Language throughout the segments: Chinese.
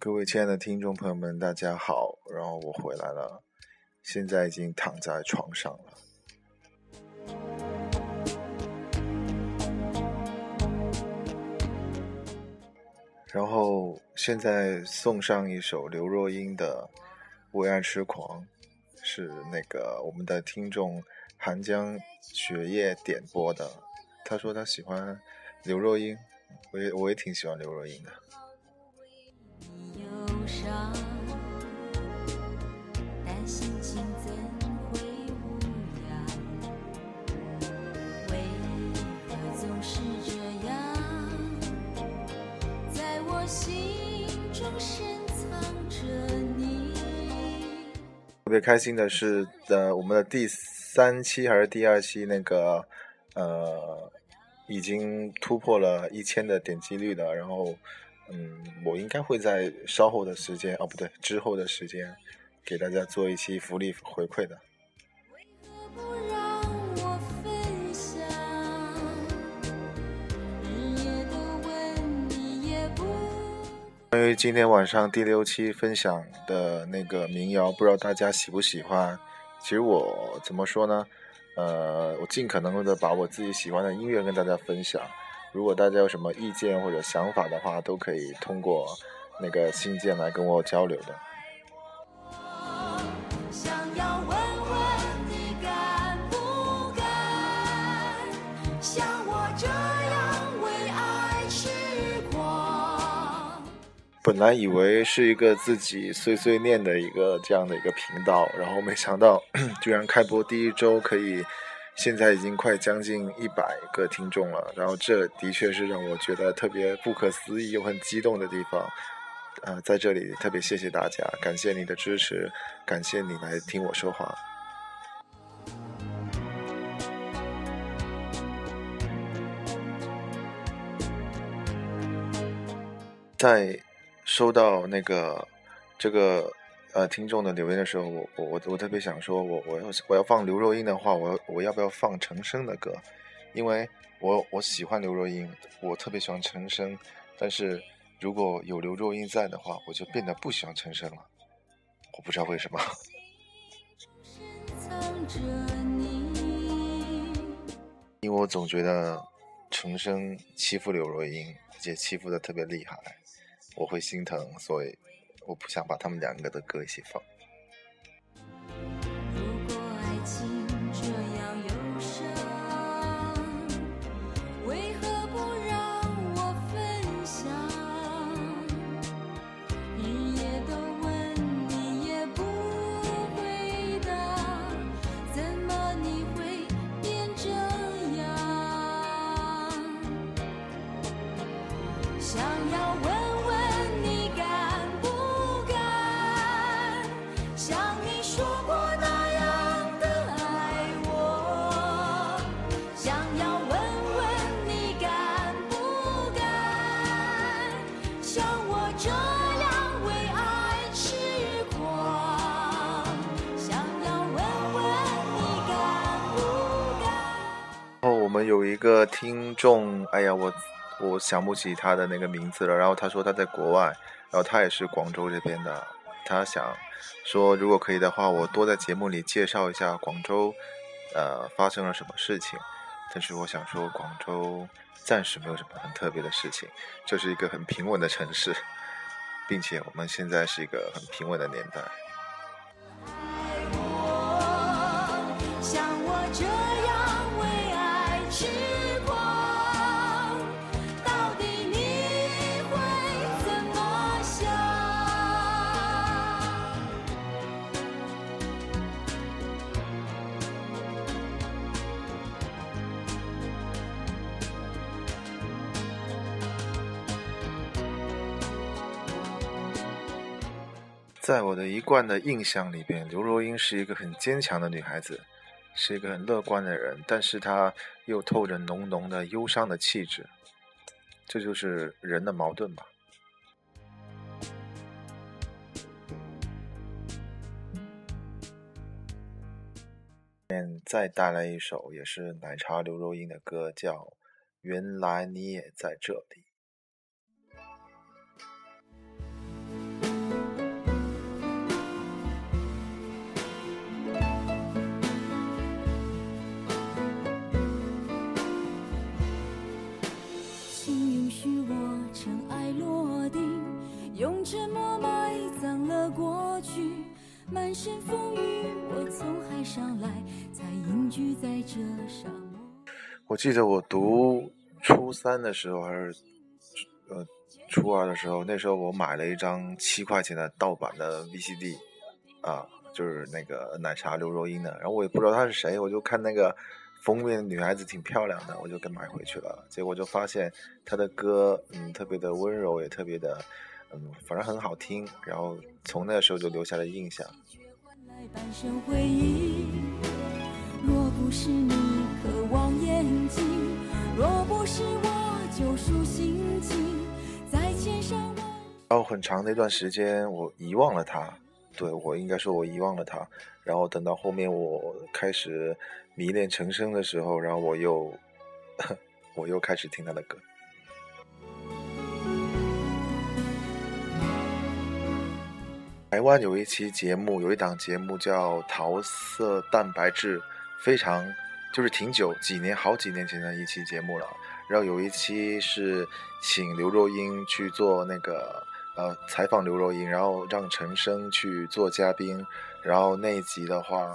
各位亲爱的听众朋友们，大家好！然后我回来了，现在已经躺在床上了。然后现在送上一首刘若英的《为爱痴狂》，是那个我们的听众寒江雪夜点播的。他说他喜欢刘若英，我也我也挺喜欢刘若英的。特别开心的是，呃，我们的第三期还是第二期那个，呃，已经突破了一千的点击率的。然后，嗯，我应该会在稍后的时间，哦，不对，之后的时间，给大家做一期福利回馈的。关于今天晚上第六期分享的那个民谣，不知道大家喜不喜欢？其实我怎么说呢？呃，我尽可能的把我自己喜欢的音乐跟大家分享。如果大家有什么意见或者想法的话，都可以通过那个信件来跟我交流的。本来以为是一个自己碎碎念的一个这样的一个频道，然后没想到 居然开播第一周可以，现在已经快将近一百个听众了，然后这的确是让我觉得特别不可思议又很激动的地方。呃，在这里特别谢谢大家，感谢你的支持，感谢你来听我说话。在。收到那个这个呃听众的留言的时候，我我我我特别想说，我我要我要放刘若英的话，我我要不要放陈升的歌？因为我我喜欢刘若英，我特别喜欢陈升，但是如果有刘若英在的话，我就变得不喜欢陈升了。我不知道为什么。因为我总觉得陈升欺负刘若英，而且欺负的特别厉害。我会心疼，所以我不想把他们两个的歌一起放。有一个听众，哎呀，我我想不起他的那个名字了。然后他说他在国外，然后他也是广州这边的。他想说，如果可以的话，我多在节目里介绍一下广州，呃，发生了什么事情。但是我想说，广州暂时没有什么很特别的事情，就是一个很平稳的城市，并且我们现在是一个很平稳的年代。在我的一贯的印象里边，刘若英是一个很坚强的女孩子，是一个很乐观的人，但是她又透着浓浓的忧伤的气质，这就是人的矛盾吧。再带来一首也是奶茶刘若英的歌，叫《原来你也在这里》。沉默埋葬了过去。满身风雨，我从海上来，才隐居在这沙漠。我记得我读初三的时候，还是呃初二的时候，那时候我买了一张七块钱的盗版的 VCD，啊，就是那个奶茶刘若英的。然后我也不知道她是谁，我就看那个封面女孩子挺漂亮的，我就给买回去了。结果就发现她的歌，嗯，特别的温柔，也特别的，嗯，反正很好听。然后从那个时候就留下了印象。半生回忆，若不是你渴望眼睛，若不是我救赎心情，在千山万。然后很长的一段时间，我遗忘了他。对我应该说，我遗忘了他。然后等到后面我开始迷恋陈升的时候，然后我又 我又开始听他的歌。台湾有一期节目，有一档节目叫《桃色蛋白质》，非常就是挺久，几年好几年前的一期节目了。然后有一期是请刘若英去做那个呃采访刘若英，然后让陈升去做嘉宾。然后那一集的话，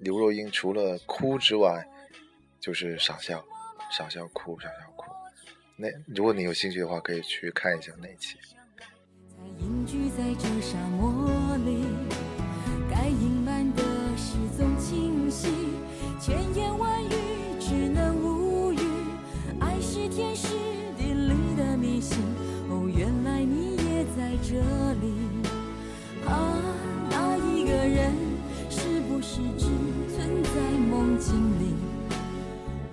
刘若英除了哭之外，就是傻笑，傻笑哭，傻笑哭。那如果你有兴趣的话，可以去看一下那一期。隐居在这沙漠这里。啊，那一个人是不是只存在梦境里？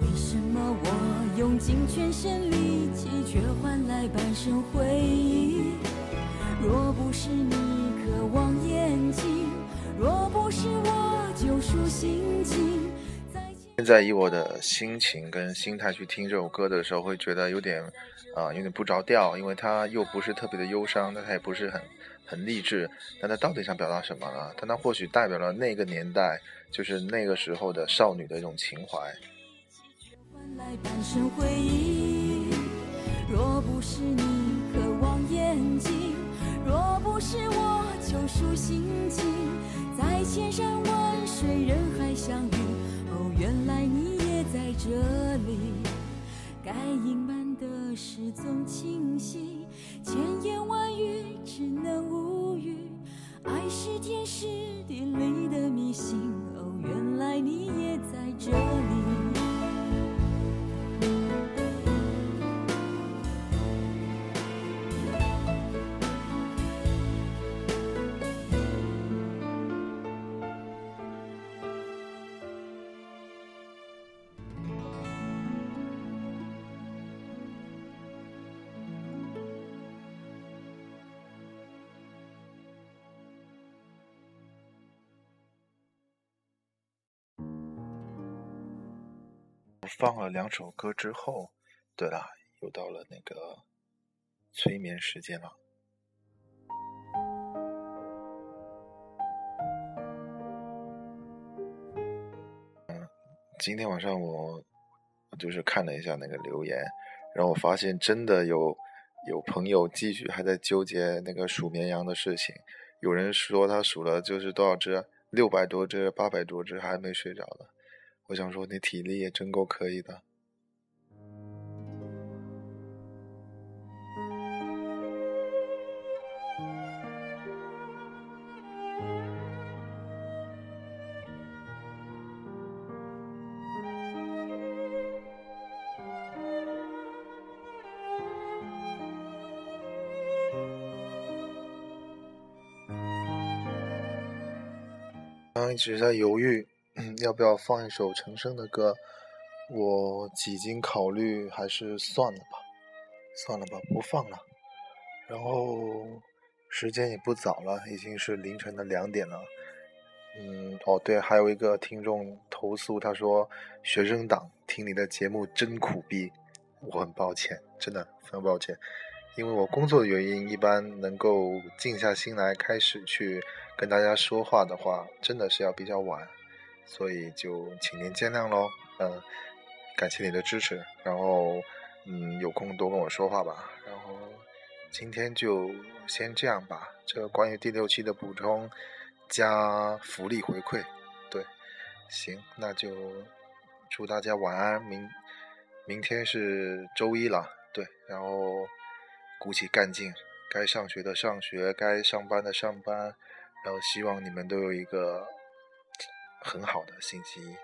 为什么我用尽全身力气，却换来半生回忆？若不是你渴望眼睛，若不是我救赎心情。现在以我的心情跟心态去听这首歌的时候，会觉得有点啊，有点不着调，因为它又不是特别的忧伤，但它也不是很很励志。但它到底想表达什么呢？但它或许代表了那个年代，就是那个时候的少女的一种情怀。若不是你渴望眼睛。若不是我救赎心情，在千山万水人海相遇，哦，原来你也在这里。放了两首歌之后，对了，又到了那个催眠时间了。嗯，今天晚上我就是看了一下那个留言，然后我发现真的有有朋友继续还在纠结那个数绵羊的事情。有人说他数了就是多少只，六百多只、八百多只，还没睡着呢。我想说，你体力也真够可以的。刚一直在犹豫。要不要放一首陈升的歌？我几经考虑，还是算了吧，算了吧，不放了。然后时间也不早了，已经是凌晨的两点了。嗯，哦对，还有一个听众投诉，他说学生党听你的节目真苦逼。我很抱歉，真的非常抱歉，因为我工作的原因，一般能够静下心来开始去跟大家说话的话，真的是要比较晚。所以就请您见谅喽，嗯，感谢你的支持，然后嗯有空多跟我说话吧，然后今天就先这样吧。这个关于第六期的补充加福利回馈。对，行，那就祝大家晚安。明明天是周一了，对，然后鼓起干劲，该上学的上学，该上班的上班，然后希望你们都有一个很好的星期一，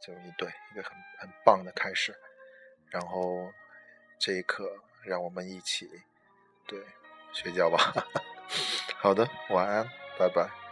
就一对一个很很棒的开始。然后这一刻，让我们一起对睡觉吧。好的，晚安，拜拜。